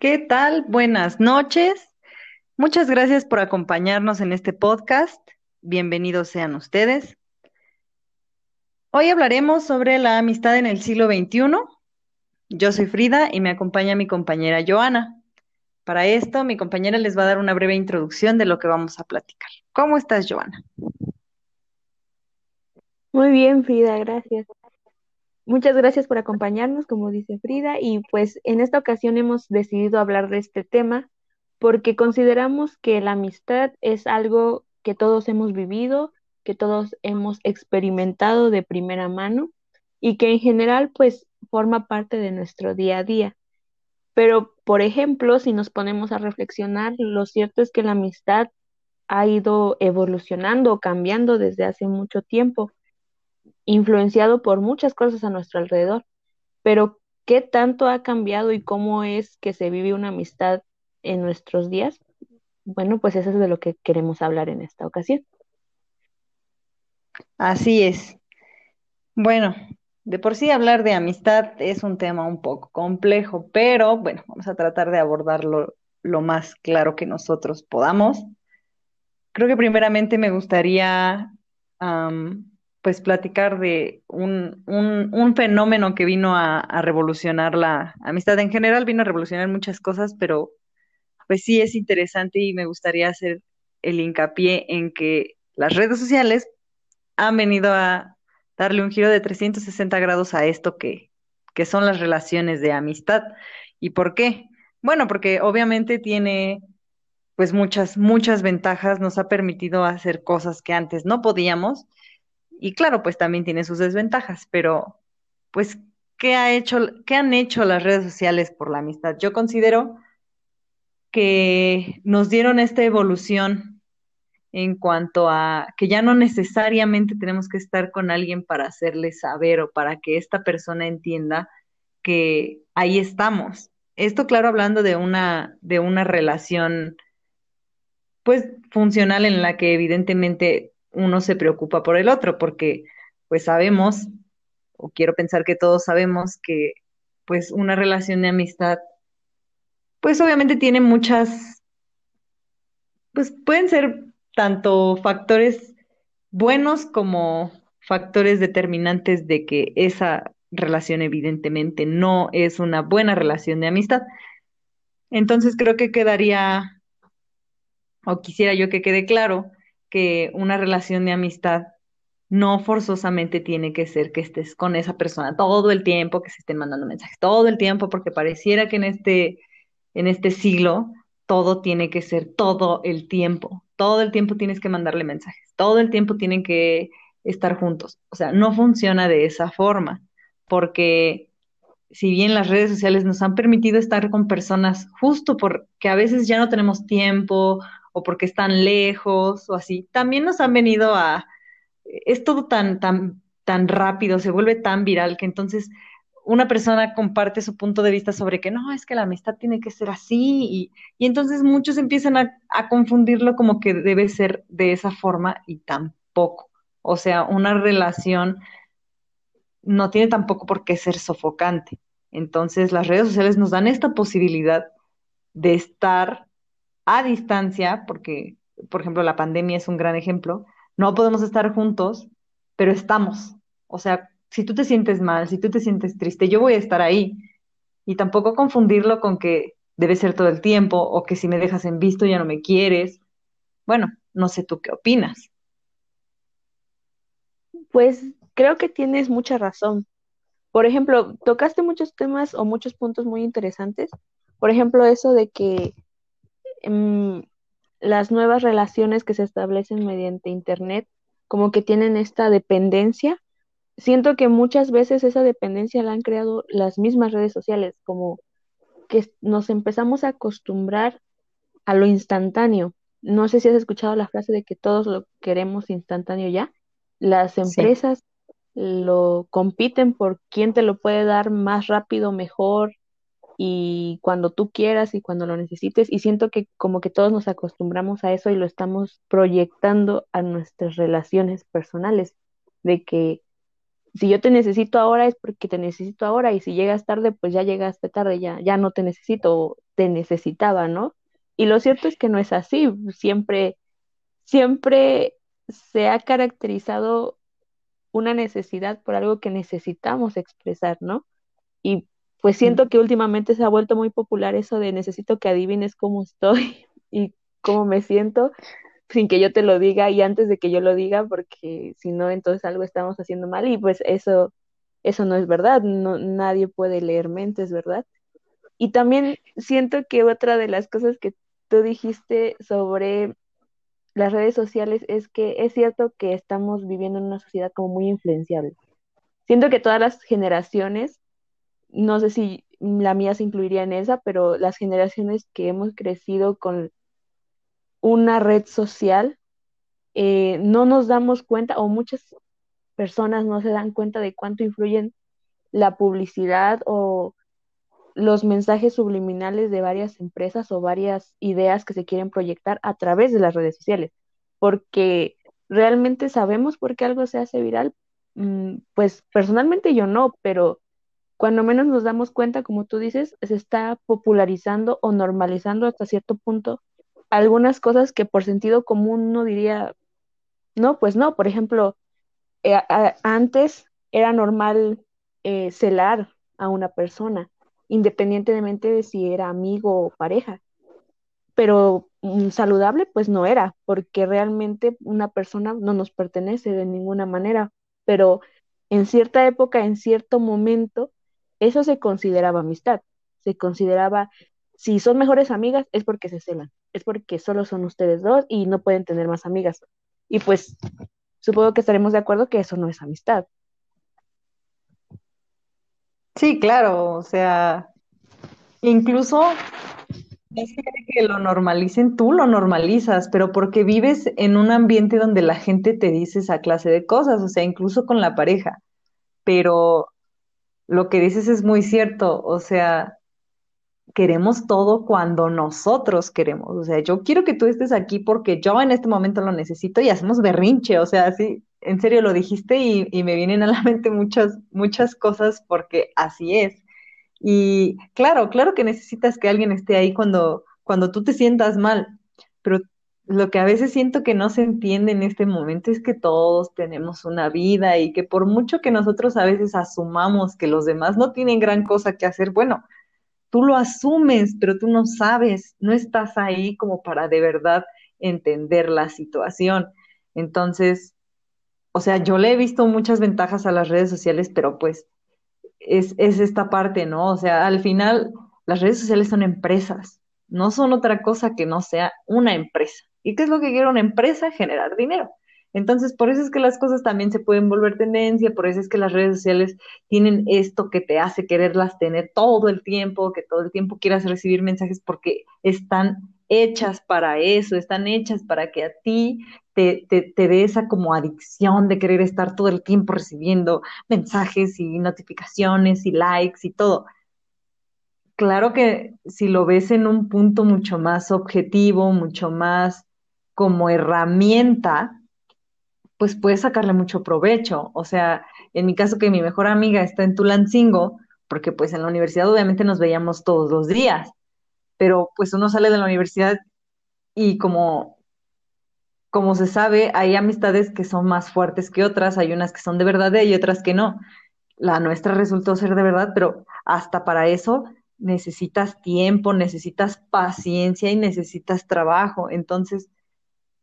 ¿Qué tal? Buenas noches. Muchas gracias por acompañarnos en este podcast. Bienvenidos sean ustedes. Hoy hablaremos sobre la amistad en el siglo XXI. Yo soy Frida y me acompaña mi compañera Joana. Para esto, mi compañera les va a dar una breve introducción de lo que vamos a platicar. ¿Cómo estás, Joana? Muy bien, Frida, gracias. Muchas gracias por acompañarnos, como dice Frida, y pues en esta ocasión hemos decidido hablar de este tema porque consideramos que la amistad es algo que todos hemos vivido, que todos hemos experimentado de primera mano y que en general pues forma parte de nuestro día a día. Pero, por ejemplo, si nos ponemos a reflexionar, lo cierto es que la amistad ha ido evolucionando cambiando desde hace mucho tiempo influenciado por muchas cosas a nuestro alrededor, pero ¿qué tanto ha cambiado y cómo es que se vive una amistad en nuestros días? Bueno, pues eso es de lo que queremos hablar en esta ocasión. Así es. Bueno, de por sí hablar de amistad es un tema un poco complejo, pero bueno, vamos a tratar de abordarlo lo más claro que nosotros podamos. Creo que primeramente me gustaría pues platicar de un, un, fenómeno que vino a, revolucionar la amistad. En general vino a revolucionar muchas cosas, pero pues sí es interesante y me gustaría hacer el hincapié en que las redes sociales han venido a darle un giro de 360 grados a esto que, que son las relaciones de amistad. ¿Y por qué? Bueno, porque obviamente tiene pues muchas, muchas ventajas, nos ha permitido hacer cosas que antes no podíamos y claro, pues también tiene sus desventajas, pero pues, ¿qué ha hecho, qué han hecho las redes sociales por la amistad? Yo considero que nos dieron esta evolución en cuanto a que ya no necesariamente tenemos que estar con alguien para hacerle saber o para que esta persona entienda que ahí estamos. Esto, claro, hablando de una, de una relación, pues, funcional en la que evidentemente uno se preocupa por el otro, porque pues sabemos, o quiero pensar que todos sabemos que pues una relación de amistad, pues obviamente tiene muchas, pues pueden ser tanto factores buenos como factores determinantes de que esa relación evidentemente no es una buena relación de amistad. Entonces creo que quedaría, o quisiera yo que quede claro, que una relación de amistad no forzosamente tiene que ser que estés con esa persona todo el tiempo, que se estén mandando mensajes todo el tiempo, porque pareciera que en este, en este siglo todo tiene que ser todo el tiempo. Todo el tiempo tienes que mandarle mensajes, todo el tiempo tienen que estar juntos. O sea, no funciona de esa forma, porque si bien las redes sociales nos han permitido estar con personas justo porque a veces ya no tenemos tiempo o porque están lejos o así, también nos han venido a, es todo tan, tan, tan rápido, se vuelve tan viral que entonces una persona comparte su punto de vista sobre que no, es que la amistad tiene que ser así y, y entonces muchos empiezan a, a confundirlo como que debe ser de esa forma y tampoco. O sea, una relación no tiene tampoco por qué ser sofocante. Entonces, las redes sociales nos dan esta posibilidad de estar a distancia, porque, por ejemplo, la pandemia es un gran ejemplo, no podemos estar juntos, pero estamos. O sea, si tú te sientes mal, si tú te sientes triste, yo voy a estar ahí. Y tampoco confundirlo con que debe ser todo el tiempo o que si me dejas en visto ya no me quieres. Bueno, no sé tú qué opinas. Pues creo que tienes mucha razón. Por ejemplo, tocaste muchos temas o muchos puntos muy interesantes. Por ejemplo, eso de que Em, las nuevas relaciones que se establecen mediante Internet como que tienen esta dependencia. Siento que muchas veces esa dependencia la han creado las mismas redes sociales, como que nos empezamos a acostumbrar a lo instantáneo. No sé si has escuchado la frase de que todos lo queremos instantáneo ya. Las empresas lo compiten por quién te lo puede dar más rápido, mejor, y cuando tú quieras y cuando lo necesites. Y siento que como que todos nos acostumbramos a eso y lo estamos proyectando a nuestras relaciones personales, de que si yo te necesito ahora es porque te necesito ahora y si llegas tarde, pues ya llegaste tarde, ya, ya no te necesito, te necesitaba, ¿no? Y lo cierto es que no es así, siempre, siempre se ha caracterizado una necesidad por algo que necesitamos expresar, ¿no? Y pues siento que últimamente se ha vuelto muy popular eso de necesito que adivines cómo estoy y cómo me siento sin que yo te lo diga y antes de que yo lo diga, porque si no, entonces algo estamos haciendo mal y pues eso, eso no es verdad, no, nadie puede leer mentes, ¿verdad? Y también siento que otra de las cosas que tú dijiste sobre las redes sociales es que es cierto que estamos viviendo en una sociedad como muy influenciable. Siento que todas las generaciones, no sé si la mía se incluiría en esa, pero las generaciones que hemos crecido con una red social, eh, no nos damos cuenta o muchas personas no se dan cuenta de cuánto influyen la publicidad o los mensajes subliminales de varias empresas o varias ideas que se quieren proyectar a través de las redes sociales, porque realmente sabemos por qué algo se hace viral. Mm, pues personalmente yo no, pero cuando menos nos damos cuenta, como tú dices, se está popularizando o normalizando hasta cierto punto algunas cosas que por sentido común uno diría, no, pues no, por ejemplo, eh, antes era normal eh, celar a una persona, independientemente de si era amigo o pareja, pero mm, saludable pues no era, porque realmente una persona no nos pertenece de ninguna manera, pero en cierta época, en cierto momento, eso se consideraba amistad, se consideraba si son mejores amigas es porque se celan, es porque solo son ustedes dos y no pueden tener más amigas. Y pues supongo que estaremos de acuerdo que eso no es amistad. Sí, claro, o sea, incluso es que lo normalicen, tú lo normalizas, pero porque vives en un ambiente donde la gente te dice esa clase de cosas, o sea, incluso con la pareja. Pero lo que dices es muy cierto, o sea, queremos todo cuando nosotros queremos. O sea, yo quiero que tú estés aquí porque yo en este momento lo necesito y hacemos berrinche. O sea, sí, en serio lo dijiste y, y me vienen a la mente muchas, muchas cosas porque así es. Y claro, claro que necesitas que alguien esté ahí cuando, cuando tú te sientas mal, pero lo que a veces siento que no se entiende en este momento es que todos tenemos una vida y que por mucho que nosotros a veces asumamos que los demás no tienen gran cosa que hacer, bueno, tú lo asumes, pero tú no sabes, no estás ahí como para de verdad entender la situación. Entonces, o sea, yo le he visto muchas ventajas a las redes sociales, pero pues es, es esta parte, ¿no? O sea, al final las redes sociales son empresas, no son otra cosa que no sea una empresa. ¿Y qué es lo que quiere una empresa? Generar dinero. Entonces, por eso es que las cosas también se pueden volver tendencia, por eso es que las redes sociales tienen esto que te hace quererlas tener todo el tiempo, que todo el tiempo quieras recibir mensajes porque están hechas para eso, están hechas para que a ti te, te, te dé esa como adicción de querer estar todo el tiempo recibiendo mensajes y notificaciones y likes y todo. Claro que si lo ves en un punto mucho más objetivo, mucho más como herramienta, pues puedes sacarle mucho provecho. O sea, en mi caso que mi mejor amiga está en Tulancingo, porque pues en la universidad obviamente nos veíamos todos los días, pero pues uno sale de la universidad y como, como se sabe, hay amistades que son más fuertes que otras, hay unas que son de verdad y otras que no. La nuestra resultó ser de verdad, pero hasta para eso necesitas tiempo, necesitas paciencia y necesitas trabajo. Entonces,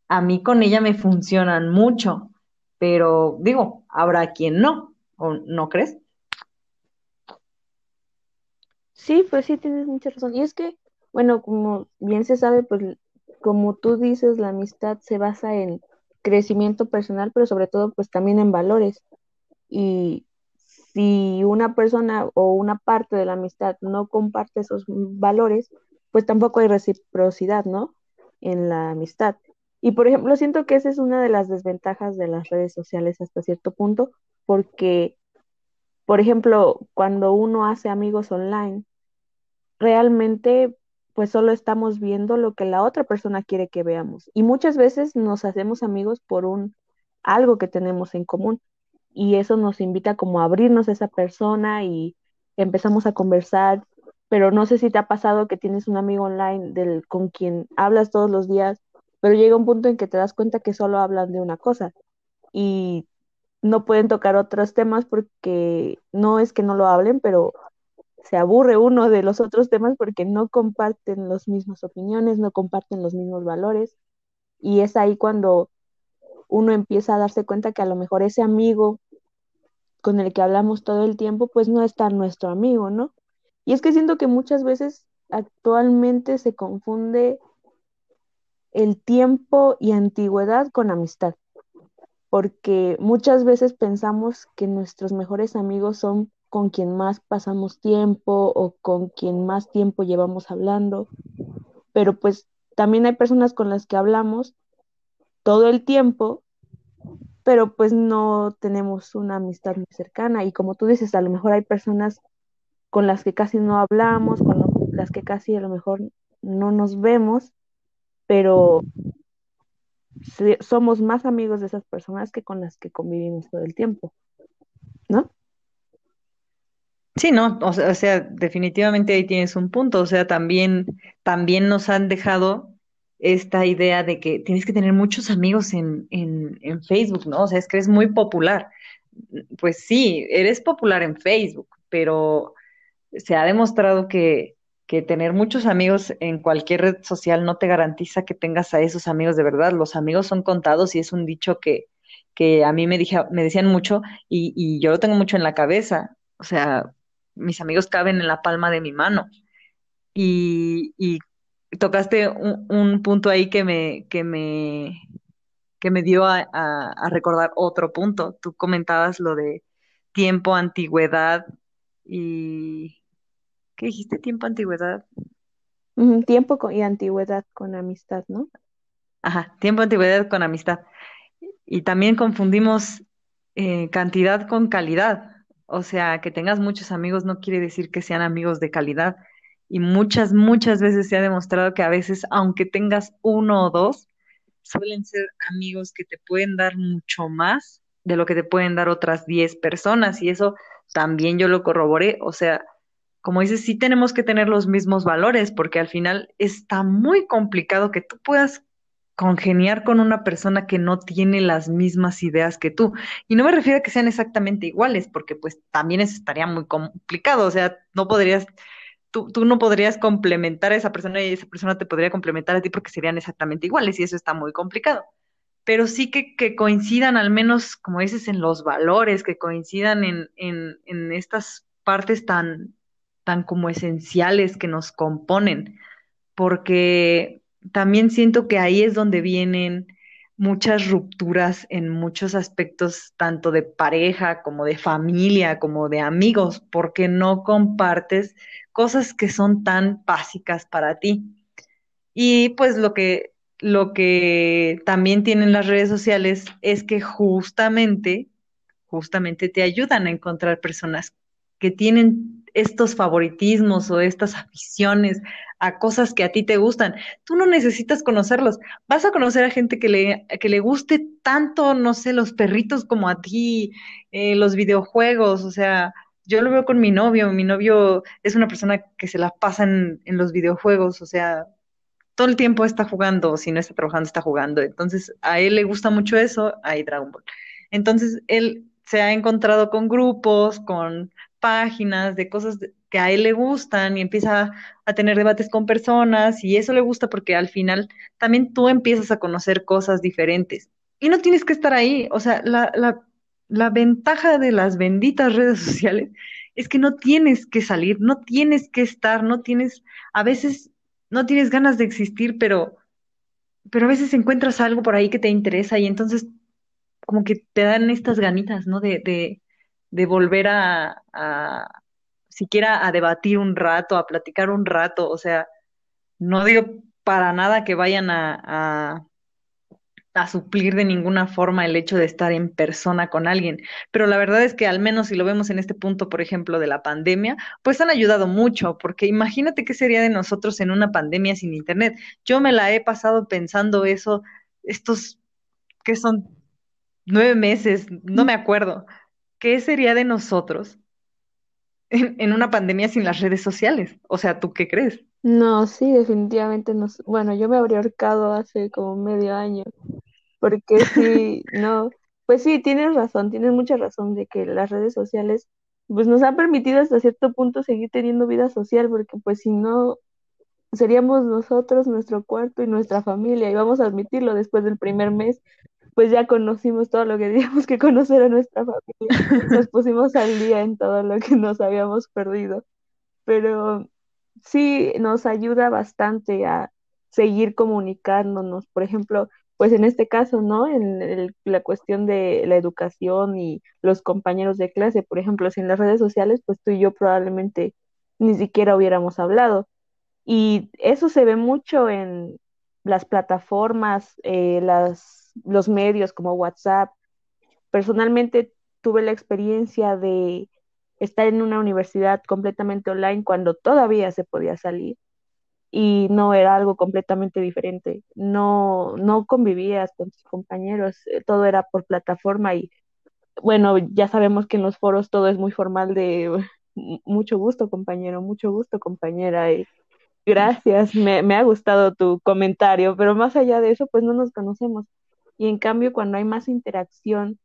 a mí con ella me funcionan mucho, pero digo, habrá quien no, ¿o no crees? Sí, pues sí, tienes mucha razón. Y es que, bueno, como bien se sabe, pues como tú dices, la amistad se basa en crecimiento personal, pero sobre todo, pues también en valores. Y si una persona o una parte de la amistad no comparte esos valores, pues tampoco hay reciprocidad, ¿no? En la amistad. Y por ejemplo, siento que esa es una de las desventajas de las redes sociales hasta cierto punto, porque, por ejemplo, cuando uno hace amigos online, realmente pues solo estamos viendo lo que la otra persona quiere que veamos. Y muchas veces nos hacemos amigos por un algo que tenemos en común. Y eso nos invita como a abrirnos a esa persona y empezamos a conversar, pero no sé si te ha pasado que tienes un amigo online del, con quien hablas todos los días, pero llega un punto en que te das cuenta que solo hablan de una cosa y no pueden tocar otros temas porque no es que no lo hablen, pero se aburre uno de los otros temas porque no comparten las mismas opiniones, no comparten los mismos valores. Y es ahí cuando uno empieza a darse cuenta que a lo mejor ese amigo con el que hablamos todo el tiempo, pues no es tan nuestro amigo, ¿no? Y es que siento que muchas veces actualmente se confunde el tiempo y antigüedad con amistad, porque muchas veces pensamos que nuestros mejores amigos son con quien más pasamos tiempo o con quien más tiempo llevamos hablando, pero pues también hay personas con las que hablamos todo el tiempo, pero pues no tenemos una amistad muy cercana y como tú dices, a lo mejor hay personas con las que casi no hablamos, con las que casi a lo mejor no nos vemos, pero somos más amigos de esas personas que con las que convivimos todo el tiempo, ¿no? Sí, no, o sea, definitivamente ahí tienes un punto, o sea, también, también nos han dejado esta idea de que tienes que tener muchos amigos en, en, en Facebook, ¿no? O sea, es que eres muy popular. Pues sí, eres popular en Facebook, pero se ha demostrado que, que tener muchos amigos en cualquier red social no te garantiza que tengas a esos amigos de verdad. Los amigos son contados y es un dicho que, que a mí me, me decían mucho y, y yo lo tengo mucho en la cabeza. O sea, mis amigos caben en la palma de mi mano. Y, y tocaste un, un, punto ahí que me, que me, que me dio a recordar otro punto. Tú comentabas lo de tiempo, antigüedad y ¿Qué dijiste? ¿Tiempo, antigüedad? tiempo y antigüedad con amistad, ¿no? Ajá, tiempo, antigüedad con amistad. Y también confundimos eh, cantidad con calidad. O sea, que tengas muchos amigos no quiere decir que sean amigos de calidad. Y muchas, muchas veces se ha demostrado que a veces, aunque tengas uno o dos, suelen ser amigos que te pueden dar mucho más de lo que te pueden dar otras diez personas. Y eso también yo lo corroboré. O sea, como dices, sí tenemos que tener los mismos valores, porque al final está muy complicado que tú puedas congeniar con una persona que no tiene las mismas ideas que tú. Y no me refiero a que sean exactamente iguales, porque pues también eso estaría muy complicado, o sea, no podrías, tú, tú no podrías complementar a esa persona y esa persona te podría complementar a ti porque serían exactamente iguales y eso está muy complicado. Pero sí que, que coincidan al menos, como dices, en los valores, que coincidan en, en, en estas partes tan, tan como esenciales que nos componen, porque también siento que ahí es donde vienen muchas rupturas en muchos aspectos, tanto de pareja como de familia, como de amigos, porque no compartes cosas que son tan básicas para ti. Y pues lo que, lo que también tienen las redes sociales es que justamente, justamente te ayudan a encontrar personas que tienen estos favoritismos o estas aficiones a cosas que a ti te gustan. Tú no necesitas conocerlos. Vas a conocer a gente que le, que le guste tanto, no sé, los perritos como a ti, eh, los videojuegos, o sea, yo lo veo con mi novio. Mi novio es una persona que se la pasa en, en los videojuegos, o sea, todo el tiempo está jugando, si no está trabajando, está jugando. Entonces, a él le gusta mucho eso, hay Dragon Ball. Entonces, él se ha encontrado con grupos, con páginas, de cosas que a él le gustan y empieza a tener debates con personas y eso le gusta porque al final también tú empiezas a conocer cosas diferentes y no tienes que estar ahí. O sea, la, la, ventaja de las benditas redes sociales es que no tienes que salir, no tienes que estar, no tienes, a veces no tienes ganas de existir, pero, pero a veces encuentras algo por ahí que te interesa y entonces como que te dan estas ganitas, ¿no? De, de volver a, siquiera a debatir un rato, a platicar un rato, o sea, no digo para nada que vayan a, a, a, suplir de ninguna forma el hecho de estar en persona con alguien, pero la verdad es que al menos si lo vemos en este punto, por ejemplo, de la pandemia, pues han ayudado mucho, porque imagínate qué sería de nosotros en una pandemia sin internet. Yo me la he pasado pensando eso, estos que son nueve meses, no me acuerdo, ¿qué sería de nosotros en, una pandemia sin las redes sociales. O sea, ¿tú qué crees? No, sí, definitivamente no. Bueno, yo me habría ahorcado hace como medio año, porque sí, no, pues sí, tienes razón, tienes mucha razón de que las redes sociales pues nos han permitido hasta cierto punto seguir teniendo vida social, porque pues si no, seríamos nosotros, nuestro cuarto y nuestra familia, y vamos a admitirlo, después del primer mes, pues ya conocimos todo lo que teníamos que conocer a nuestra familia, nos pusimos al día en todo lo que nos habíamos perdido, pero sí nos ayuda bastante a seguir comunicándonos, por ejemplo, pues en este caso, ¿no? En la cuestión de la educación y los compañeros de clase, por ejemplo, si en las redes sociales, pues tú y yo probablemente ni siquiera hubiéramos hablado. Y eso se ve mucho en las plataformas, eh, las, los medios como WhatsApp. Personalmente tuve la experiencia de estar en una universidad completamente online cuando todavía se podía salir y no era algo completamente diferente. No, no convivías con tus compañeros, eh, todo era por plataforma y bueno, ya sabemos que en los foros todo es muy formal de mucho gusto compañero, mucho gusto compañera y gracias, me, me ha gustado tu comentario, pero más allá de eso, pues no nos conocemos. Y en cambio, cuando hay más interacción,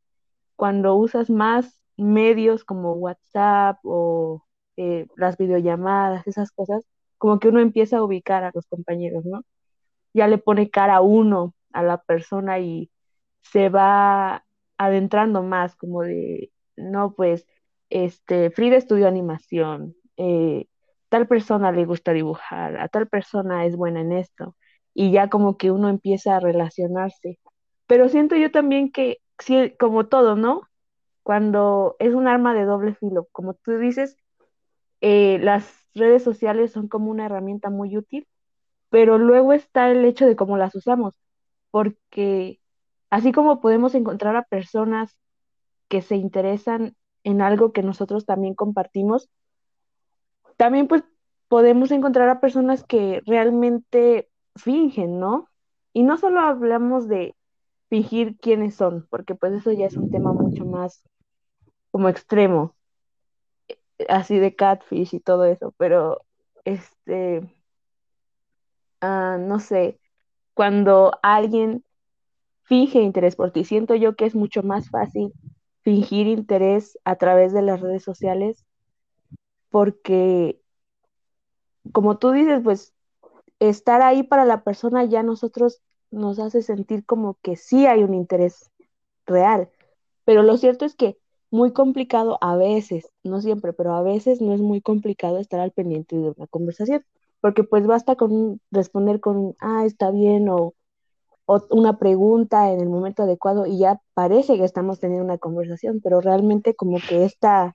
cuando usas más medios como WhatsApp o eh, las videollamadas, esas cosas, como que uno empieza a ubicar a los compañeros, ¿no? Ya le pone cara a uno a la persona y se va adentrando más, como de, no, pues, este, Frida estudió animación, eh, tal persona le gusta dibujar, a tal persona es buena en esto, y ya como que uno empieza a relacionarse. Pero siento yo también que, como todo, ¿no? Cuando es un arma de doble filo, como tú dices, eh, las redes sociales son como una herramienta muy útil, pero luego está el hecho de cómo las usamos, porque así como podemos encontrar a personas que se interesan en algo que nosotros también compartimos, también pues podemos encontrar a personas que realmente fingen, ¿no? Y no solo hablamos de fingir quiénes son, porque pues eso ya es un tema mucho más como extremo, así de catfish y todo eso, pero este, ah, no sé, cuando alguien finge interés por ti, siento yo que es mucho más fácil fingir interés a través de las redes sociales porque, como tú dices, pues estar ahí para la persona ya nosotros nos hace sentir como que sí hay un interés real, pero lo cierto es que muy complicado a veces, no siempre, pero a veces no es muy complicado estar al pendiente de una conversación, porque pues basta con responder con, ah, está bien, o, una pregunta en el momento adecuado y ya parece que estamos teniendo una conversación, pero realmente como que esta,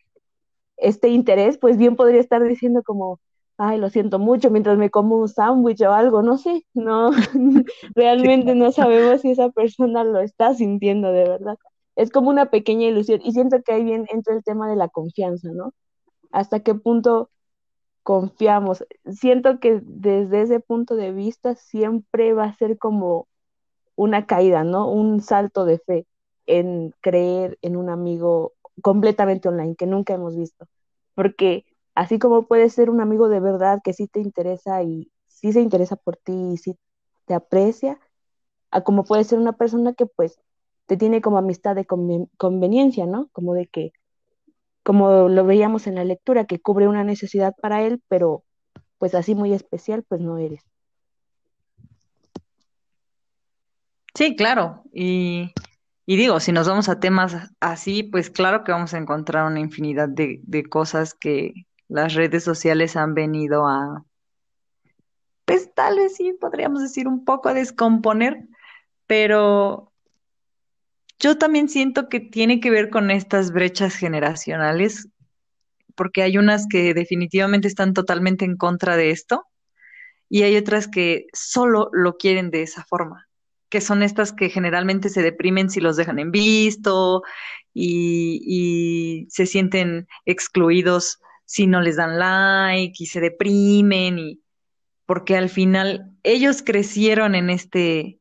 este interés, pues bien podría estar diciendo como, ay, lo siento mucho mientras me como un sándwich o algo, no sé, no, realmente no sabemos si esa persona lo está sintiendo de verdad es como una pequeña ilusión y siento que ahí bien entra el tema de la confianza, ¿no? ¿Hasta qué punto confiamos? Siento que desde ese punto de vista siempre va a ser como una caída, ¿no? Un salto de fe en creer en un amigo completamente online que nunca hemos visto. Porque así como puede ser un amigo de verdad que sí te interesa y sí se interesa por ti y sí te aprecia, a como puede ser una persona que pues te tiene como amistad de conveniencia, ¿no? Como de que, como lo veíamos en la lectura, que cubre una necesidad para él, pero pues así muy especial, pues no eres. Sí, claro. Y, digo, si nos vamos a temas así, pues claro que vamos a encontrar una infinidad de, de cosas que las redes sociales han venido a, pues tal vez sí, podríamos decir un poco a descomponer, pero yo también siento que tiene que ver con estas brechas generacionales, porque hay unas que definitivamente están totalmente en contra de esto y hay otras que solo lo quieren de esa forma, que son estas que generalmente se deprimen si los dejan en visto y, y se sienten excluidos si no les dan like y se deprimen y porque al final ellos crecieron en este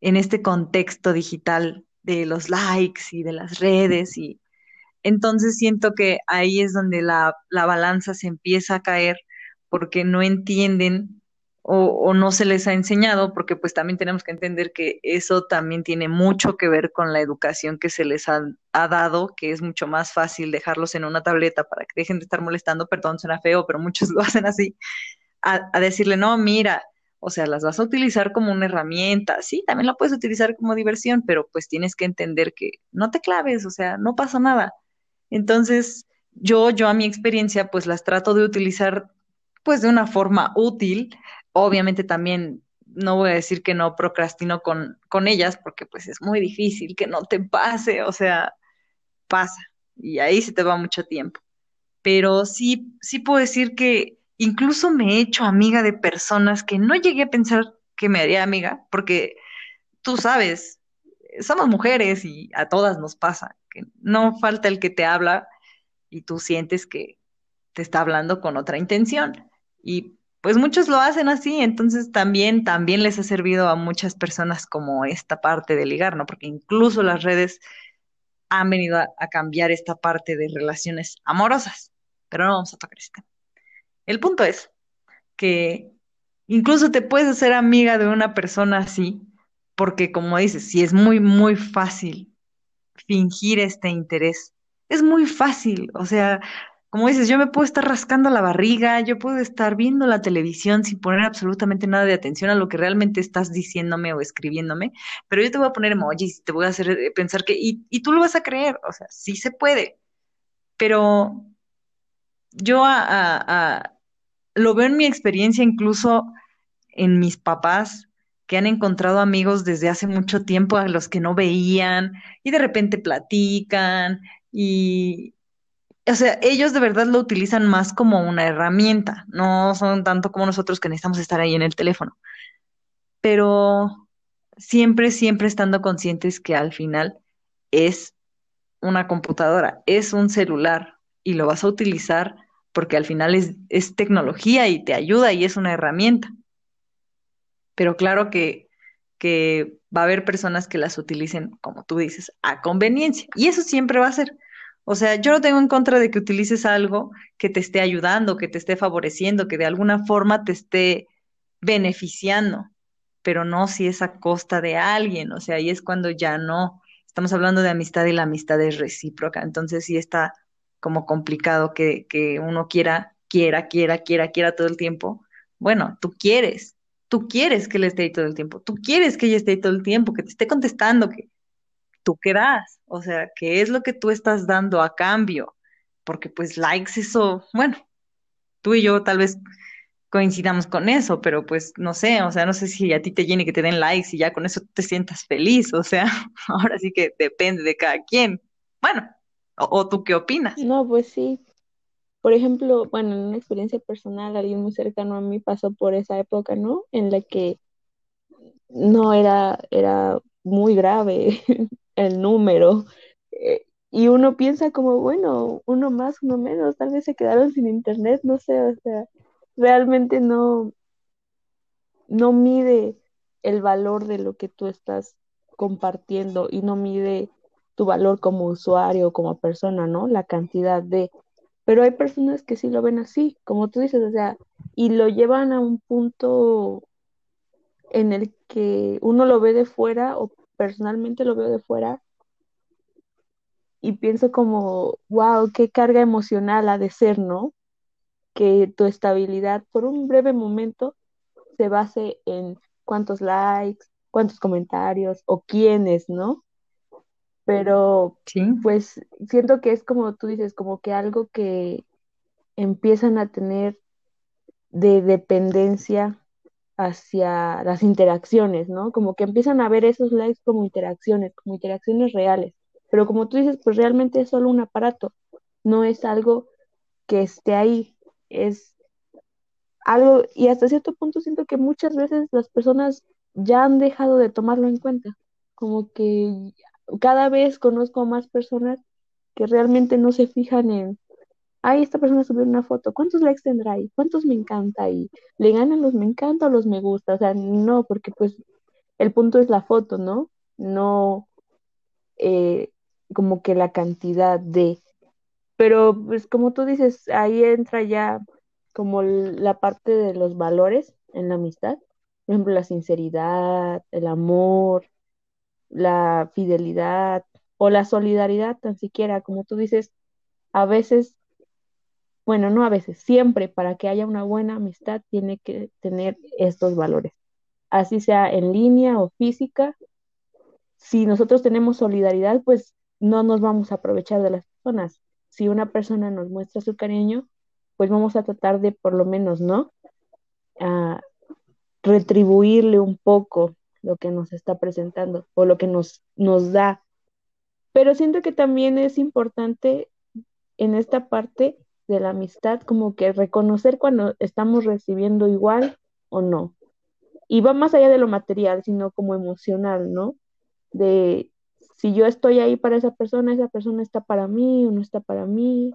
en este contexto digital de los likes y de las redes y Entonces siento que ahí es donde la, la balanza se empieza a caer porque no entienden o, no se les ha enseñado, porque pues también tenemos que entender que eso también tiene mucho que ver con la educación que se les ha, dado, que es mucho más fácil dejarlos en una tableta para que dejen de estar molestando, perdón, suena feo, pero muchos lo hacen así, a, a decirle, no, mira, o sea, las vas a utilizar como una herramienta, sí, también la puedes utilizar como diversión, pero pues tienes que entender que no te claves, o sea, no pasa nada. Entonces, yo, yo a mi experiencia, pues las trato de utilizar pues de una forma útil. Obviamente también no voy a decir que no procrastino con, con ellas, porque pues es muy difícil que no te pase, o sea, pasa y ahí se te va mucho tiempo. Pero sí, sí puedo decir que incluso me he hecho amiga de personas que no llegué a pensar que me haría amiga, porque tú sabes, somos mujeres y a todas nos pasa, que no falta el que te habla y tú sientes que te está hablando con otra intención. Y pues muchos lo hacen así, entonces también, también les ha servido a muchas personas como esta parte de ligar, ¿no? Porque incluso las redes han venido a, cambiar esta parte de relaciones amorosas, pero no vamos a tocar este El punto es que incluso te puedes hacer amiga de una persona así, porque como dices, si es muy, muy fácil fingir este interés, es muy fácil, o sea, como dices, yo me puedo estar rascando la barriga, yo puedo estar viendo la televisión sin poner absolutamente nada de atención a lo que realmente estás diciéndome o escribiéndome, pero yo te voy a poner emojis y te voy a hacer eh, pensar que, y, y tú lo vas a creer, o sea, sí se puede, pero yo lo veo en mi experiencia incluso en mis papás que han encontrado amigos desde hace mucho tiempo a los que no veían y de repente platican y, o sea, ellos de verdad lo utilizan más como una herramienta, no son tanto como nosotros que necesitamos estar ahí en el teléfono, pero siempre, siempre estando conscientes que al final es una computadora, es un celular y lo vas a utilizar porque al final es, es tecnología y te ayuda y es una herramienta. Pero claro que, que va a haber personas que las utilicen, como tú dices, a conveniencia. Y eso siempre va a ser. O sea, yo no tengo en contra de que utilices algo que te esté ayudando, que te esté favoreciendo, que de alguna forma te esté beneficiando, pero no si es a costa de alguien. O sea, ahí es cuando ya no. Estamos hablando de amistad y la amistad es recíproca. Entonces sí está como complicado que, que uno quiera, quiera, quiera, quiera, quiera todo el tiempo. Bueno, tú quieres, tú quieres que él esté ahí todo el tiempo, tú quieres que ella esté ahí todo el tiempo, que te esté contestando, que tú qué das, o sea, qué es lo que tú estás dando a cambio, porque pues likes eso, bueno, tú y yo tal vez coincidamos con eso, pero pues no sé, o sea, no sé si a ti te llene que te den likes y ya con eso te sientas feliz, o sea, ahora sí que depende de cada quien. Bueno, o, tú qué opinas? No, pues sí. Por ejemplo, bueno, en una experiencia personal, alguien muy cercano a mí pasó por esa época, ¿no? En la que no era, era muy grave el número. Eh, y uno piensa como, bueno, uno más, uno menos, tal vez se quedaron sin internet, no sé, o sea, realmente no, no mide el valor de lo que tú estás compartiendo y no mide tu valor como usuario, como persona, ¿no? La cantidad de... Pero hay personas que sí lo ven así, como tú dices, o sea, y lo llevan a un punto en el que uno lo ve de fuera o personalmente lo veo de fuera y pienso como, wow, qué carga emocional ha de ser, ¿no? Que tu estabilidad por un breve momento se base en cuántos likes, cuántos comentarios o quiénes, ¿no? Pero pues siento que es como tú dices, como que algo que empiezan a tener de dependencia hacia las interacciones, ¿no? Como que empiezan a ver esos likes como interacciones, como interacciones reales. Pero como tú dices, pues realmente es solo un aparato, no es algo que esté ahí, es algo, y hasta cierto punto siento que muchas veces las personas ya han dejado de tomarlo en cuenta, como que cada vez conozco a más personas que realmente no se fijan en ay, esta persona subió una foto, ¿cuántos likes tendrá ahí? ¿Cuántos me encanta ahí? ¿Le ganan los me encanta o los me gusta? O sea, no, porque pues el punto es la foto, ¿no? No eh, como que la cantidad de, Pero pues como tú dices, ahí entra ya como la parte de los valores en la amistad. Por ejemplo, la sinceridad, el amor, la fidelidad o la solidaridad, tan siquiera, como tú dices, a veces, bueno, no a veces, siempre para que haya una buena amistad tiene que tener estos valores, así sea en línea o física. Si nosotros tenemos solidaridad, pues no nos vamos a aprovechar de las personas. Si una persona nos muestra su cariño, pues vamos a tratar de por lo menos, ¿no? A retribuirle un poco lo que nos está presentando o lo que nos, nos da. Pero siento que también es importante en esta parte de la amistad como que reconocer cuando estamos recibiendo igual o no. Y va más allá de lo material, sino como emocional, ¿no? De si yo estoy ahí para esa persona, esa persona está para mí o no está para mí,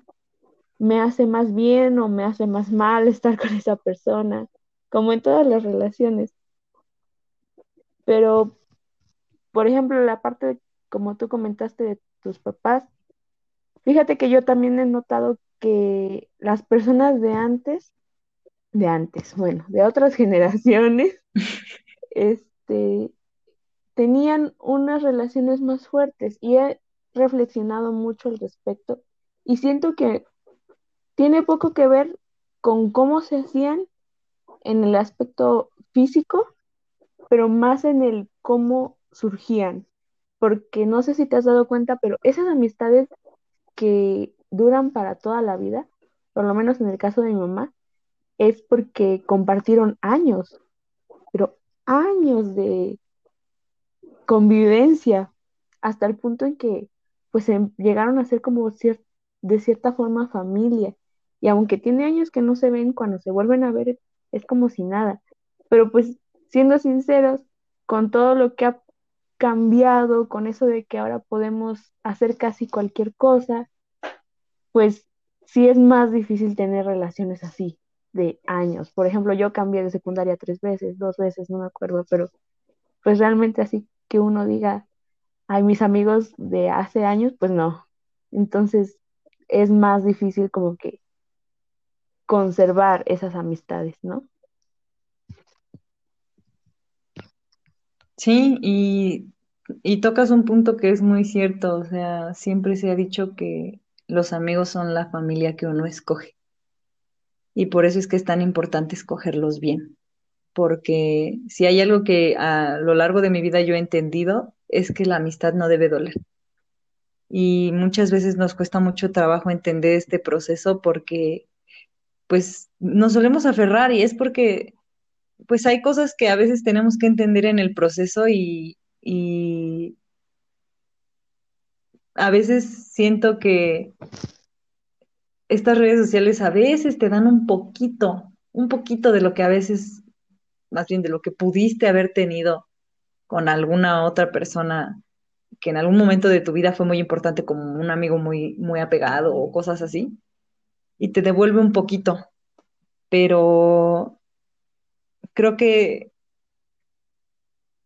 me hace más bien o me hace más mal estar con esa persona, como en todas las relaciones. Pero, por ejemplo, la parte, como tú comentaste, de tus papás, fíjate que yo también he notado que las personas de antes, de antes, bueno, de otras generaciones, este, tenían unas relaciones más fuertes y he reflexionado mucho al respecto y siento que tiene poco que ver con cómo se hacían en el aspecto físico, pero más en el cómo surgían. Porque no sé si te has dado cuenta, pero esas amistades que duran para toda la vida, por lo menos en el caso de mi mamá, es porque compartieron años, pero años de convivencia, hasta el punto en que pues em, llegaron a ser como de cierta forma familia. Y aunque tiene años que no se ven, cuando se vuelven a ver es como si nada. Pero pues siendo sinceros, con todo lo que ha cambiado, con eso de que ahora podemos hacer casi cualquier cosa, pues sí es más difícil tener relaciones así de años. Por ejemplo, yo cambié de secundaria tres veces, dos veces, no me acuerdo, pero pues realmente así que uno diga, ay, mis amigos de hace años, pues no. Entonces es más difícil como que conservar esas amistades, ¿no? Sí, y, y tocas un punto que es muy cierto, o sea, siempre se ha dicho que los amigos son la familia que uno escoge. Y por eso es que es tan importante escogerlos bien, porque si hay algo que a lo largo de mi vida yo he entendido, es que la amistad no debe doler. Y muchas veces nos cuesta mucho trabajo entender este proceso porque pues nos solemos aferrar y es porque pues hay cosas que a veces tenemos que entender en el proceso y, y a veces siento que estas redes sociales a veces te dan un poquito, un poquito de lo que a veces, más bien de lo que pudiste haber tenido con alguna otra persona que en algún momento de tu vida fue muy importante, como un amigo muy, muy apegado o cosas así, y te devuelve un poquito. Pero creo que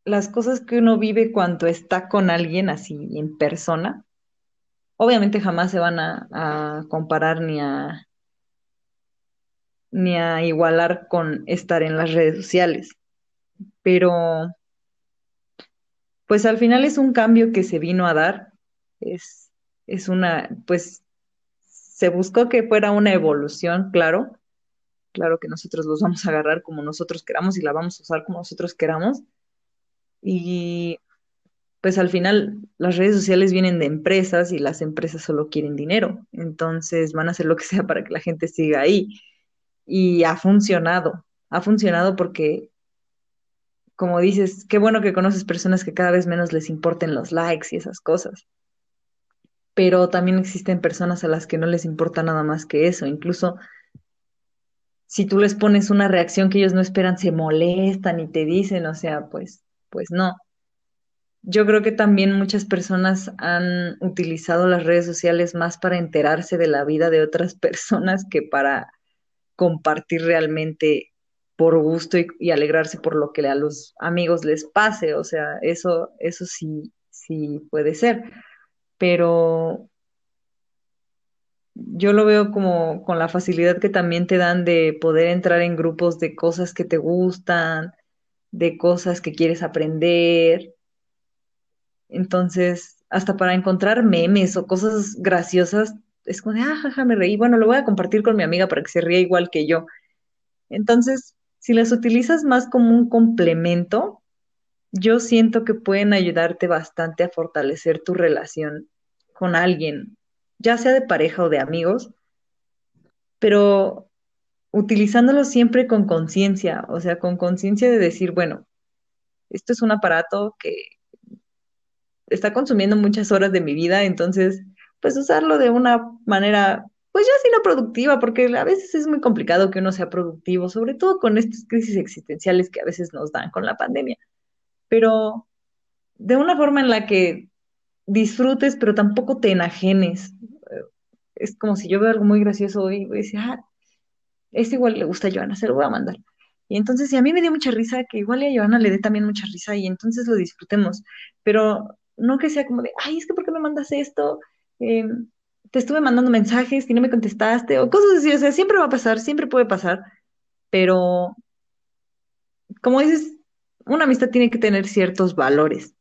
las cosas que uno vive cuando está con alguien así en persona, obviamente jamás se van a, comparar ni a ni a igualar con estar en las redes sociales. Pero pues al final es un cambio que se vino a dar. Es, es una, pues se buscó que fuera una evolución, claro, Claro que nosotros los vamos a agarrar como nosotros queramos y la vamos a usar como nosotros queramos. Y pues al final las redes sociales vienen de empresas y las empresas solo quieren dinero. Entonces van a hacer lo que sea para que la gente siga ahí. Y ha funcionado. Ha funcionado porque, como dices, qué bueno que conoces personas que cada vez menos les importen los likes y esas cosas. Pero también existen personas a las que no les importa nada más que eso. Incluso si tú les pones una reacción que ellos no esperan, se molestan y te dicen, o sea, pues, pues no. Yo creo que también muchas personas han utilizado las redes sociales más para enterarse de la vida de otras personas que para compartir realmente por gusto y, alegrarse por lo que a los amigos les pase. O sea, eso, eso sí, sí puede ser. Pero yo lo veo como con la facilidad que también te dan de poder entrar en grupos de cosas que te gustan, de cosas que quieres aprender. Entonces, hasta para encontrar memes o cosas graciosas, es como de, ah, jaja, me reí. Bueno, lo voy a compartir con mi amiga para que se ría igual que yo. Entonces, si las utilizas más como un complemento, yo siento que pueden ayudarte bastante a fortalecer tu relación con alguien, ya sea de pareja o de amigos, pero utilizándolo siempre con conciencia, o sea, con conciencia de decir, bueno, esto es un aparato que está consumiendo muchas horas de mi vida, entonces, pues usarlo de una manera, pues ya sí no productiva, porque a veces es muy complicado que uno sea productivo, sobre todo con estas crisis existenciales que a veces nos dan con la pandemia, pero de una forma en la que disfrutes, pero tampoco te enajenes. Es como si yo veo algo muy gracioso hoy y voy a decir, ah, este igual le gusta a Joana, se lo voy a mandar. Y entonces, y a mí me dio mucha risa, que igual a Joana le dé también mucha risa y entonces lo disfrutemos, pero no que sea como de, ay, es que ¿por qué me mandas esto? Eh, te estuve mandando mensajes y no me contestaste, o cosas así, o sea, siempre va a pasar, siempre puede pasar, pero como dices, una amistad tiene que tener ciertos valores.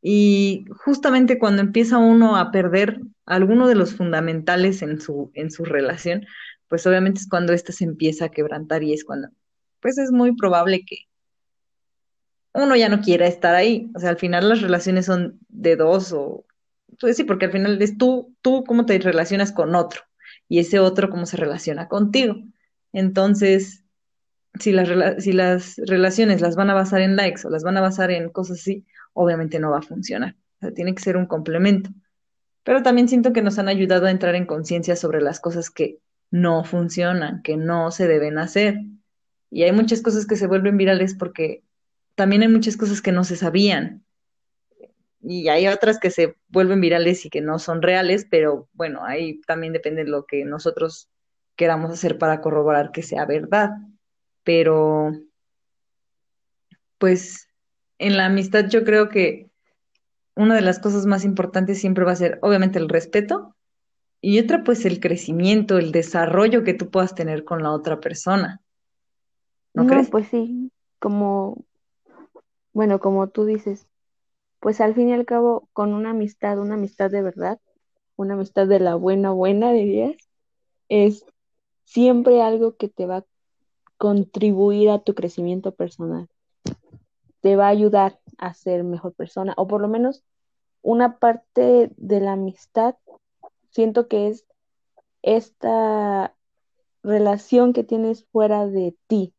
Y justamente cuando empieza uno a perder alguno de los fundamentales en su, en su relación, pues obviamente es cuando ésta se empieza a quebrantar y es cuando, pues es muy probable que uno ya no quiera estar ahí. O sea, al final las relaciones son de dos o, pues sí, porque al final es tú, tú cómo te relacionas con otro y ese otro cómo se relaciona contigo. Entonces, si las, si las relaciones las van a basar en likes o las van a basar en cosas así, obviamente no va a funcionar. O sea, tiene que ser un complemento. Pero también siento que nos han ayudado a entrar en conciencia sobre las cosas que no funcionan, que no se deben hacer. Y hay muchas cosas que se vuelven virales porque también hay muchas cosas que no se sabían. Y hay otras que se vuelven virales y que no son reales, pero bueno, ahí también depende de lo que nosotros queramos hacer para corroborar que sea verdad. Pero pues en la amistad yo creo que una de las cosas más importantes siempre va a ser obviamente el respeto y otra pues el crecimiento, el desarrollo que tú puedas tener con la otra persona, ¿no No, crees? pues sí, como, bueno, como tú dices, pues al fin y al cabo, con una amistad, una amistad de verdad, una amistad de la buena, buena, dirías, es siempre algo que te va a contribuir a tu crecimiento personal, te va a ayudar a ser mejor persona, o por lo menos una parte de la amistad, siento que es esta relación que tienes fuera de ti,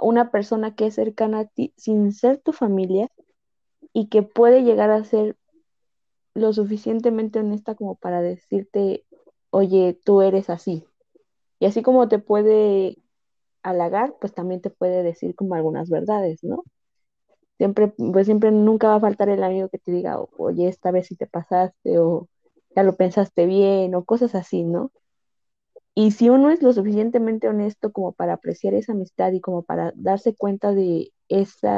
una persona que es cercana a ti sin ser tu familia y que puede llegar a ser lo suficientemente honesta como para decirte, oye, tú eres así. Y así como te puede halagar, pues también te puede decir como algunas verdades, ¿no? Siempre, pues siempre nunca va a faltar el amigo que te diga, oye, esta vez sí te pasaste, o ya lo pensaste bien, o cosas así, ¿no? Y si uno es lo suficientemente honesto como para apreciar esa amistad y como para darse cuenta de ese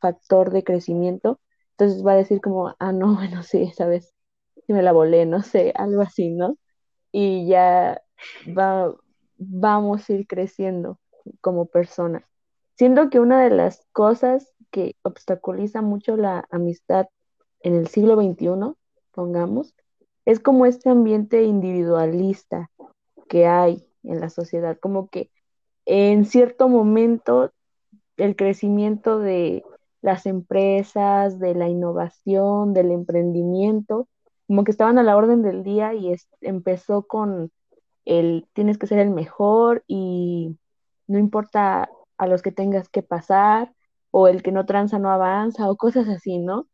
factor de crecimiento, entonces va a decir como, ah, no, bueno, sí, esa vez sí me la volé, no sé, algo así, ¿no? Y ya va, vamos a ir creciendo como personas. Siento que una de las cosas que obstaculiza mucho la amistad en el siglo XXI, pongamos, es como este ambiente individualista que hay en la sociedad, como que en cierto momento el crecimiento de las empresas, de la innovación, del emprendimiento, como que estaban a la orden del día y empezó con el tienes que ser el mejor y no importa a los que tengas que pasar o el que no tranza no avanza o cosas así, ¿no?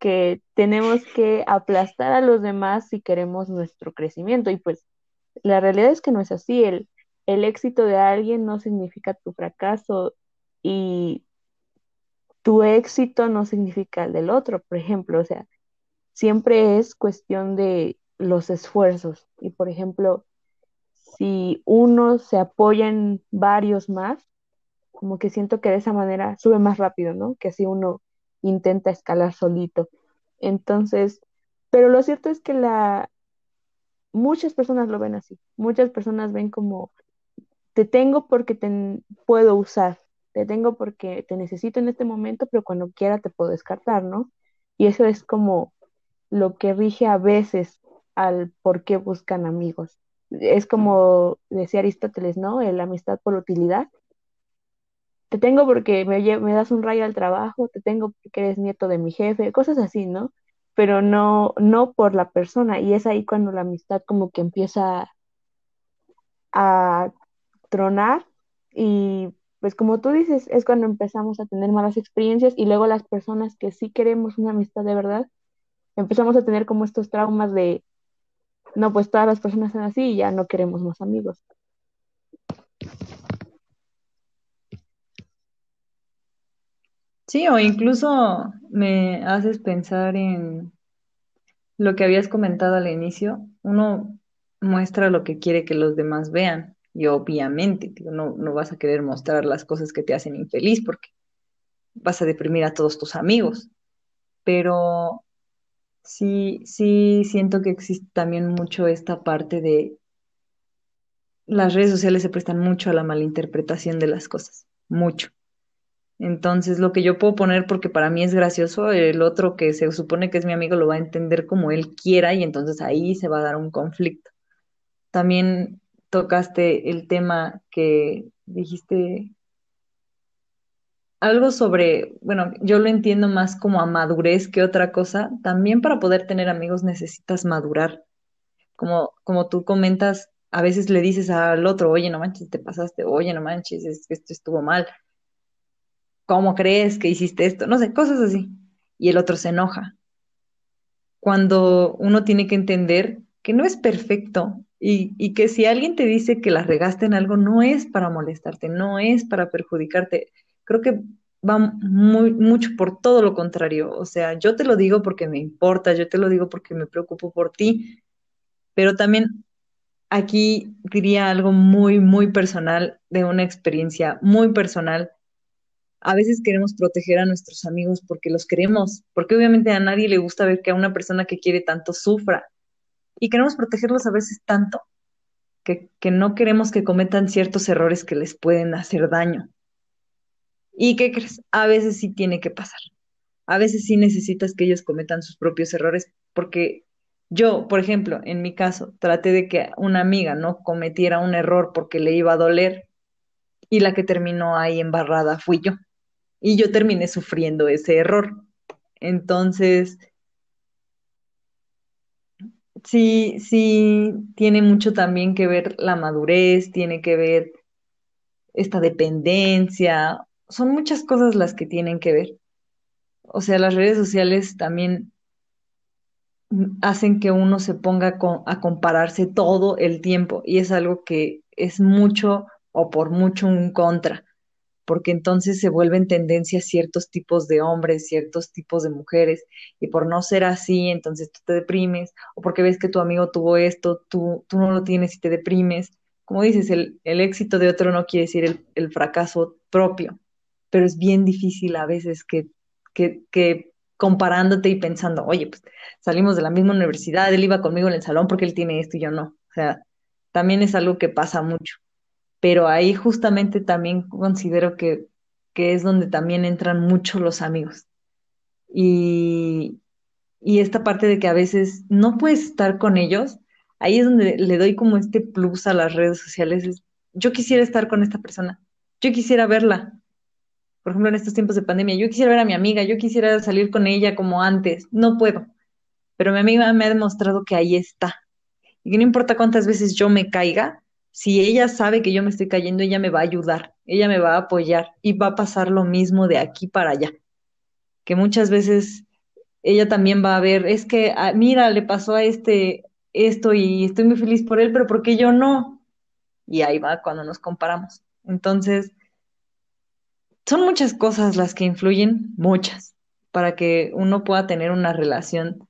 Que tenemos que aplastar a los demás si queremos nuestro crecimiento y pues la realidad es que no es así. El, el éxito de alguien no significa tu fracaso y tu éxito no significa el del otro, por ejemplo. O sea, siempre es cuestión de los esfuerzos. Y por ejemplo, si uno se apoya en varios más, como que siento que de esa manera sube más rápido, ¿no? Que si uno intenta escalar solito. Entonces, pero lo cierto es que la muchas personas lo ven así. Muchas personas ven como, te tengo porque te puedo usar, te tengo porque te necesito en este momento, pero cuando quiera te puedo descartar, ¿no? Y eso es como lo que rige a veces al por qué buscan amigos. Es como decía Aristóteles, ¿no? La amistad por utilidad. Te tengo porque me, me das un rayo al trabajo, te tengo porque eres nieto de mi jefe, cosas así, ¿no? Pero no, no por la persona. Y es ahí cuando la amistad como que empieza a tronar y pues como tú dices, es cuando empezamos a tener malas experiencias y luego las personas que sí queremos una amistad de verdad, empezamos a tener como estos traumas de, no, pues todas las personas son así y ya no queremos más amigos. Sí, o incluso me haces pensar en lo que habías comentado al inicio. Uno muestra lo que quiere que los demás vean y obviamente no, no vas a querer mostrar las cosas que te hacen infeliz porque vas a deprimir a todos tus amigos. Pero sí, sí siento que existe también mucho esta parte de las redes sociales se prestan mucho a la malinterpretación de las cosas, mucho. Entonces, lo que yo puedo poner porque para mí es gracioso, el otro que se supone que es mi amigo lo va a entender como él quiera y entonces ahí se va a dar un conflicto. También tocaste el tema que dijiste algo sobre, bueno, yo lo entiendo más como a madurez que otra cosa. También para poder tener amigos necesitas madurar. Como, como tú comentas, a veces le dices al otro, oye, no manches, te pasaste, oye, no manches, esto estuvo mal. ¿Cómo crees que hiciste esto? No sé, cosas así. Y el otro se enoja. Cuando uno tiene que entender que no es perfecto y, que si alguien te dice que la regaste en algo, no es para molestarte, no es para perjudicarte. Creo que va muy, mucho por todo lo contrario. O sea, yo te lo digo porque me importa, yo te lo digo porque me preocupo por ti, pero también aquí diría algo muy, muy personal, de una experiencia muy personal. A veces queremos proteger a nuestros amigos porque los queremos, porque obviamente a nadie le gusta ver que a una persona que quiere tanto sufra y queremos protegerlos a veces tanto que, no queremos que cometan ciertos errores que les pueden hacer daño. ¿Y qué crees? A veces sí tiene que pasar. A veces sí necesitas que ellos cometan sus propios errores porque yo, por ejemplo, en mi caso, traté de que una amiga no cometiera un error porque le iba a doler y la que terminó ahí embarrada fui yo. Y yo terminé sufriendo ese error. Entonces, sí, sí, tiene mucho también que ver la madurez, tiene que ver esta dependencia, son muchas cosas las que tienen que ver. O sea, las redes sociales también hacen que uno se ponga a compararse todo el tiempo y es algo que es mucho o por mucho un contra porque entonces se vuelven tendencias ciertos tipos de hombres, ciertos tipos de mujeres, y por no ser así, entonces tú te deprimes, o porque ves que tu amigo tuvo esto, tú, tú no lo tienes y te deprimes. Como dices, el, el éxito de otro no quiere decir el, el, fracaso propio, pero es bien difícil a veces que, que, que comparándote y pensando, oye, pues salimos de la misma universidad, él iba conmigo en el salón porque él tiene esto y yo no. O sea, también es algo que pasa mucho pero ahí justamente también considero que, que es donde también entran mucho los amigos. Y, y esta parte de que a veces no puedes estar con ellos, ahí es donde le doy como este plus a las redes sociales. yo quisiera estar con esta persona, yo quisiera verla. Por ejemplo, en estos tiempos de pandemia, yo quisiera ver a mi amiga, yo quisiera salir con ella como antes, no puedo. Pero mi amiga me ha demostrado que ahí está. Y que no importa cuántas veces yo me caiga, si ella sabe que yo me estoy cayendo, ella me va a ayudar, ella me va a apoyar y va a pasar lo mismo de aquí para allá. Que muchas veces ella también va a ver, es que, ah, mira, le pasó a este esto y estoy muy feliz por él, pero ¿por qué yo no? Y ahí va cuando nos comparamos. Entonces, son muchas cosas las que influyen, muchas, para que uno pueda tener una relación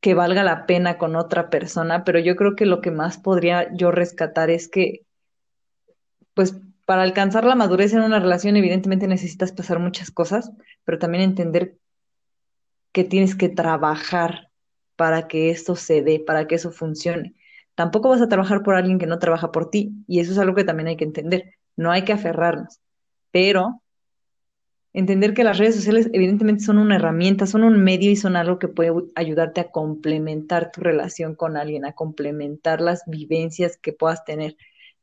que valga la pena con otra persona, pero yo creo que lo que más podría yo rescatar es que, pues, para alcanzar la madurez en una relación, evidentemente necesitas pasar muchas cosas, pero también entender que tienes que trabajar para que esto se dé, para que eso funcione. tampoco vas a trabajar por alguien que no trabaja por ti. Y eso es algo que también hay que entender. No hay que aferrarnos, pero entender que las redes sociales evidentemente son una herramienta, son un medio y son algo que puede ayudarte a complementar tu relación con alguien, a complementar las vivencias que puedas tener,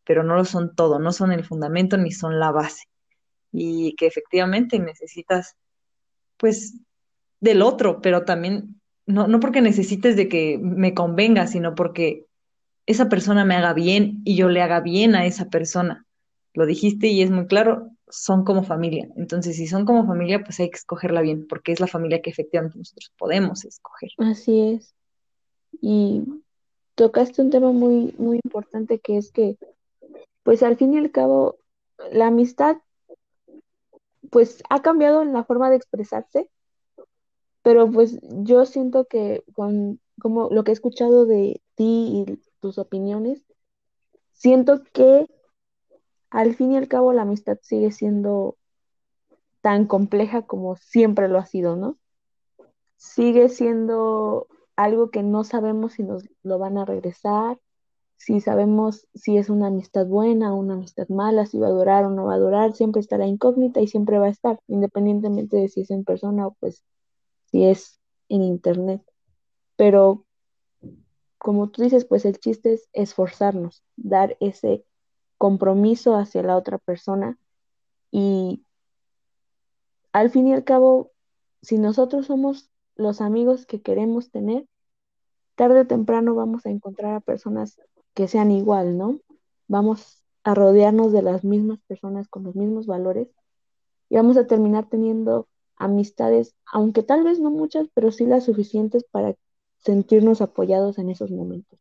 pero no lo son todo, no son el fundamento ni son la base. Y que efectivamente necesitas, pues, del otro, pero también, no, no porque necesites de que me convenga, sino porque esa persona me haga bien y yo le haga bien a esa persona. Lo dijiste y es muy claro, son como familia. Entonces, si son como familia, pues hay que escogerla bien, porque es la familia que efectivamente nosotros podemos escoger. Así es. Y tocaste un tema muy, muy importante que es que, pues al fin y al cabo, la amistad, pues ha cambiado en la forma de expresarse, pero pues yo siento que con como lo que he escuchado de ti y tus opiniones, siento que al fin y al cabo la amistad sigue siendo tan compleja como siempre lo ha sido, ¿no? Sigue siendo algo que no sabemos si nos lo van a regresar, si sabemos si es una amistad buena o una amistad mala, si va a durar o no va a durar, siempre está la incógnita y siempre va a estar, independientemente de si es en persona o pues si es en internet. Pero como tú dices, pues el chiste es esforzarnos, dar ese compromiso hacia la otra persona y al fin y al cabo, si nosotros somos los amigos que queremos tener, tarde o temprano vamos a encontrar a personas que sean igual, ¿no? Vamos a rodearnos de las mismas personas con los mismos valores y vamos a terminar teniendo amistades, aunque tal vez no muchas, pero sí las suficientes para sentirnos apoyados en esos momentos.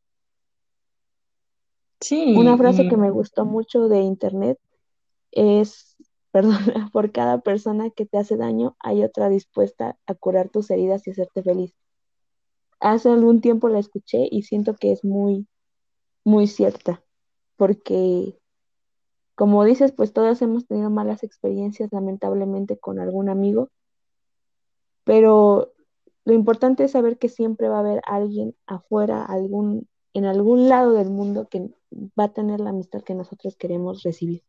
Sí. Una frase que me gustó mucho de internet es, perdona, por cada persona que te hace daño hay otra dispuesta a curar tus heridas y hacerte feliz. Hace algún tiempo la escuché y siento que es muy, muy cierta, porque como dices, pues todas hemos tenido malas experiencias lamentablemente con algún amigo, pero lo importante es saber que siempre va a haber alguien afuera, algún, en algún lado del mundo que va a tener la amistad que nosotros queremos recibir.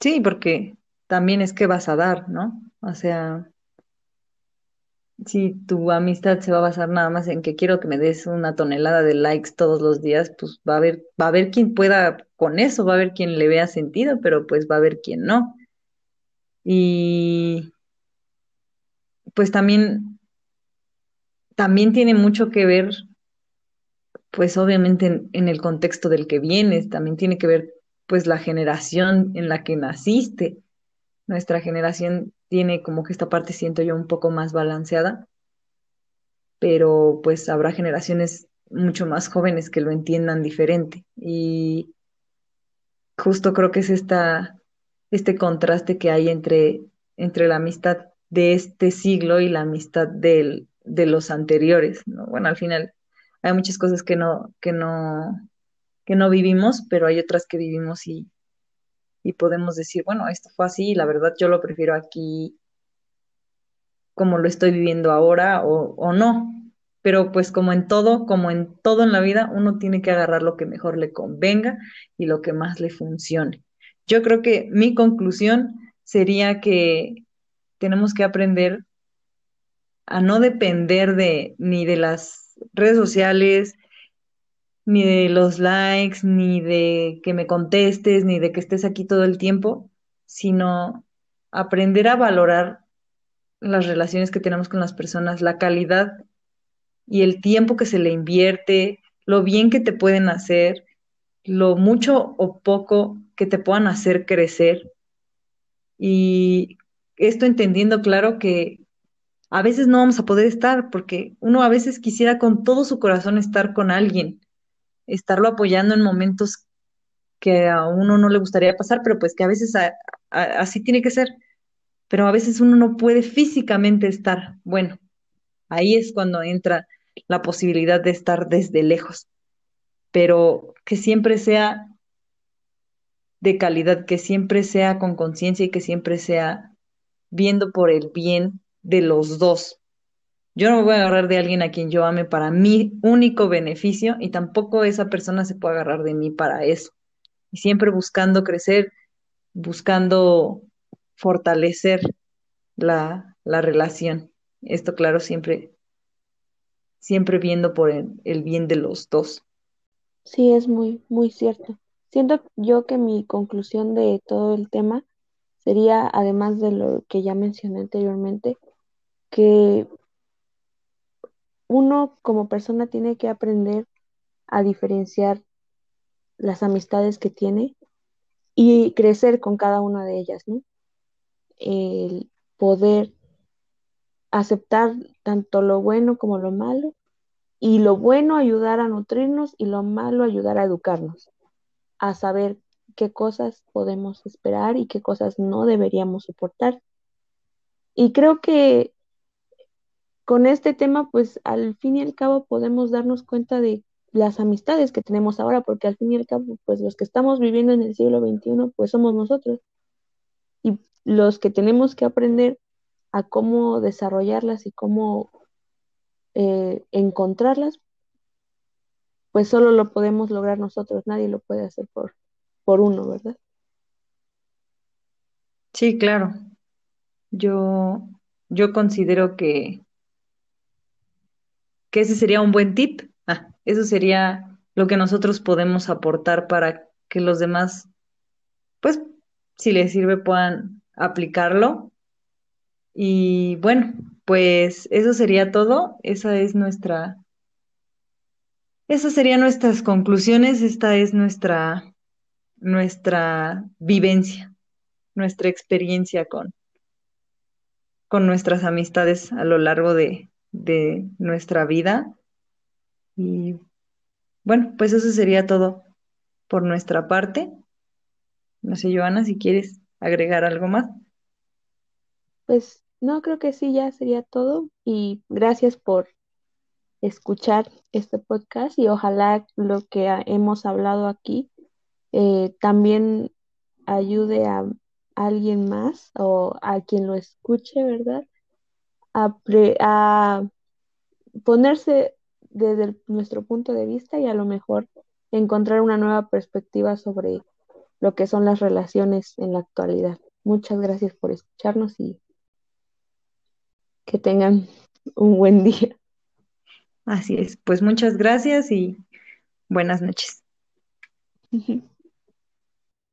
Sí, porque también es que vas a dar, ¿no? O sea, si tu amistad se va a basar nada más en que quiero que me des una tonelada de likes todos los días, pues va a haber, va a haber quien pueda con eso, va a haber quien le vea sentido, pero pues va a haber quien no. Y pues también, también tiene mucho que ver, pues obviamente en, el contexto del que vienes, también tiene que ver pues la generación en la que naciste. Nuestra generación tiene como que esta parte siento yo un poco más balanceada, pero pues habrá generaciones mucho más jóvenes que lo entiendan diferente. Y justo creo que es esta, este contraste que hay entre, entre la amistad de este siglo y la amistad del, de los anteriores, ¿no? Bueno, al final hay muchas cosas que no, que no, que no vivimos, pero hay otras que vivimos y, y podemos decir, bueno, esto fue así la verdad yo lo prefiero aquí como lo estoy viviendo ahora o, o no. Pero pues como en todo, como en todo en la vida, uno tiene que agarrar lo que mejor le convenga y lo que más le funcione. Yo creo que mi conclusión sería que tenemos que aprender a no depender de ni de las redes sociales, ni de los likes, ni de que me contestes, ni de que estés aquí todo el tiempo, sino aprender a valorar las relaciones que tenemos con las personas, la calidad y el tiempo que se le invierte, lo bien que te pueden hacer, lo mucho o poco que te puedan hacer crecer. Y esto entendiendo claro que a veces no vamos a poder estar, porque uno a veces quisiera con todo su corazón estar con alguien, estarlo apoyando en momentos que a uno no le gustaría pasar, pero pues que a veces así tiene que ser. Pero a veces uno no puede físicamente estar. Bueno, ahí es cuando entra la posibilidad de estar desde lejos, pero que siempre sea de calidad, que siempre sea con conciencia y que siempre sea viendo por el bien de los dos, Yo no me voy a agarrar de alguien a quien yo ame para mi único beneficio y tampoco esa persona se puede agarrar de mí para eso. Y siempre buscando crecer, buscando fortalecer la, la relación. Esto, claro, siempre, siempre viendo por el, el bien de los dos. Sí, es muy, muy cierto. Siento yo que mi conclusión de todo el tema sería, además de lo que ya mencioné anteriormente, que uno como persona tiene que aprender a diferenciar las amistades que tiene y crecer con cada una de ellas, ¿no? El poder aceptar tanto lo bueno como lo malo y lo bueno ayudar a nutrirnos y lo malo ayudar a educarnos, a saber qué cosas podemos esperar y qué cosas no deberíamos soportar. Y creo que con este tema, pues al fin y al cabo podemos darnos cuenta de las amistades que tenemos ahora, porque al fin y al cabo, pues los que estamos viviendo en el siglo XXI, pues somos nosotros. Y los que tenemos que aprender a cómo desarrollarlas y cómo eh, encontrarlas, pues solo lo podemos lograr nosotros, nadie lo puede hacer por, por uno, ¿verdad? Sí, claro. Yo, yo considero que, ese sería un buen tip. Ah, eso sería lo que nosotros podemos aportar para que los demás, pues, si les sirve, puedan aplicarlo. Y bueno, pues eso sería todo. Esa es nuestra, esas serían nuestras conclusiones. Esta es nuestra, nuestra vivencia, nuestra experiencia con, con nuestras amistades a lo largo de, de nuestra vida. Y bueno, pues eso sería todo por nuestra parte. No sé, Joana, si quieres agregar algo más. Pues no, creo que sí, ya sería todo. Y gracias por escuchar este podcast y ojalá lo que hemos hablado aquí eh, también ayude a alguien más o a quien lo escuche, ¿verdad? A, pre- a ponerse desde el- nuestro punto de vista y a lo mejor encontrar una nueva perspectiva sobre lo que son las relaciones en la actualidad. Muchas gracias por escucharnos y que tengan un buen día. Así es. Pues muchas gracias y buenas noches.